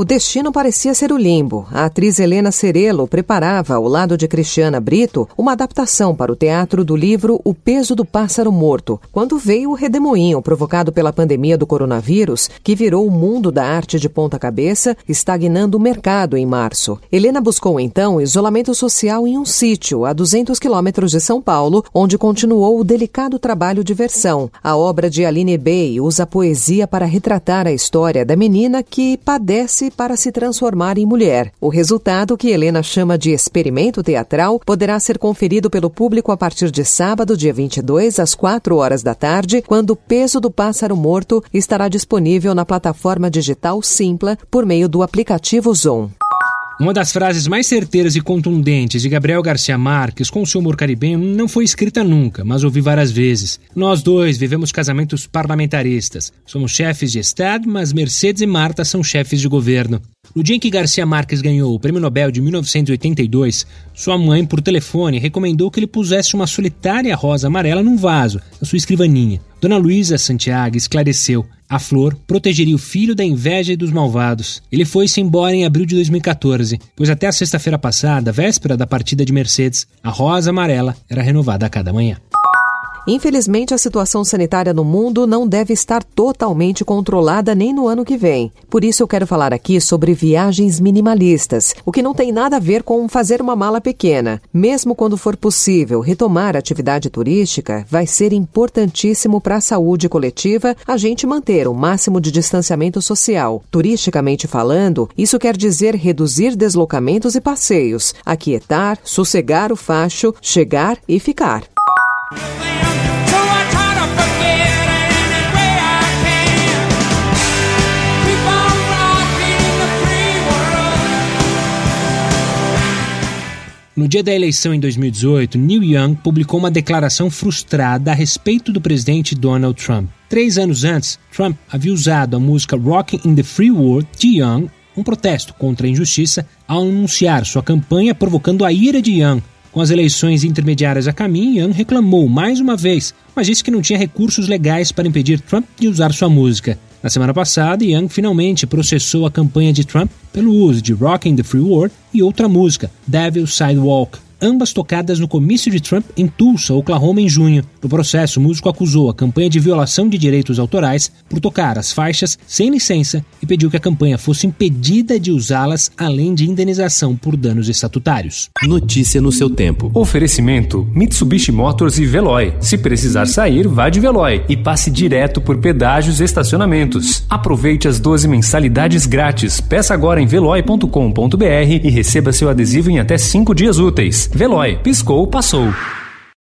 O destino parecia ser o limbo. A atriz Helena Cerelo preparava, ao lado de Cristiana Brito, uma adaptação para o teatro do livro O Peso do Pássaro Morto, quando veio o redemoinho provocado pela pandemia do coronavírus, que virou o mundo da arte de ponta cabeça, estagnando o mercado em março. Helena buscou então isolamento social em um sítio a 200 quilômetros de São Paulo, onde continuou o delicado trabalho de versão. A obra de Aline Bey usa poesia para retratar a história da menina que padece para se transformar em mulher. O resultado, que Helena chama de experimento teatral, poderá ser conferido pelo público a partir de sábado, dia 22, às 4 horas da tarde, quando o peso do pássaro morto estará disponível na plataforma digital Simpla por meio do aplicativo Zoom. Uma das frases mais certeiras e contundentes de Gabriel Garcia Marques com seu humor caribenho não foi escrita nunca, mas ouvi várias vezes. Nós dois vivemos casamentos parlamentaristas. Somos chefes de Estado, mas Mercedes e Marta são chefes de governo. No dia em que Garcia Marques ganhou o Prêmio Nobel de 1982, sua mãe, por telefone, recomendou que ele pusesse uma solitária rosa amarela num vaso, na sua escrivaninha. Dona Luísa Santiago esclareceu. A flor protegeria o filho da inveja e dos malvados. Ele foi-se embora em abril de 2014, pois até a sexta-feira passada, véspera da partida de Mercedes, a rosa amarela era renovada a cada manhã. Infelizmente, a situação sanitária no mundo não deve estar totalmente controlada nem no ano que vem. Por isso, eu quero falar aqui sobre viagens minimalistas, o que não tem nada a ver com fazer uma mala pequena. Mesmo quando for possível retomar a atividade turística, vai ser importantíssimo para a saúde coletiva a gente manter o máximo de distanciamento social. Turisticamente falando, isso quer dizer reduzir deslocamentos e passeios, aquietar, sossegar o facho, chegar e ficar. No dia da eleição em 2018, Neil Young publicou uma declaração frustrada a respeito do presidente Donald Trump. Três anos antes, Trump havia usado a música Rocking in the Free World de Young, um protesto contra a injustiça, ao anunciar sua campanha provocando a ira de Young. Com as eleições intermediárias a caminho, Young reclamou mais uma vez, mas disse que não tinha recursos legais para impedir Trump de usar sua música. Na semana passada, Young finalmente processou a campanha de Trump pelo uso de Rockin' the Free World e outra música, Devil's Sidewalk ambas tocadas no comício de Trump em Tulsa, Oklahoma, em junho. No processo, o músico acusou a campanha de violação de direitos autorais por tocar as faixas sem licença e pediu que a campanha fosse impedida de usá-las, além de indenização por danos estatutários. Notícia no seu tempo. Oferecimento: Mitsubishi Motors e Veloy. Se precisar sair, vá de Veloy e passe direto por pedágios e estacionamentos. Aproveite as 12 mensalidades grátis. Peça agora em veloy.com.br e receba seu adesivo em até 5 dias úteis. Veloy, piscou, passou.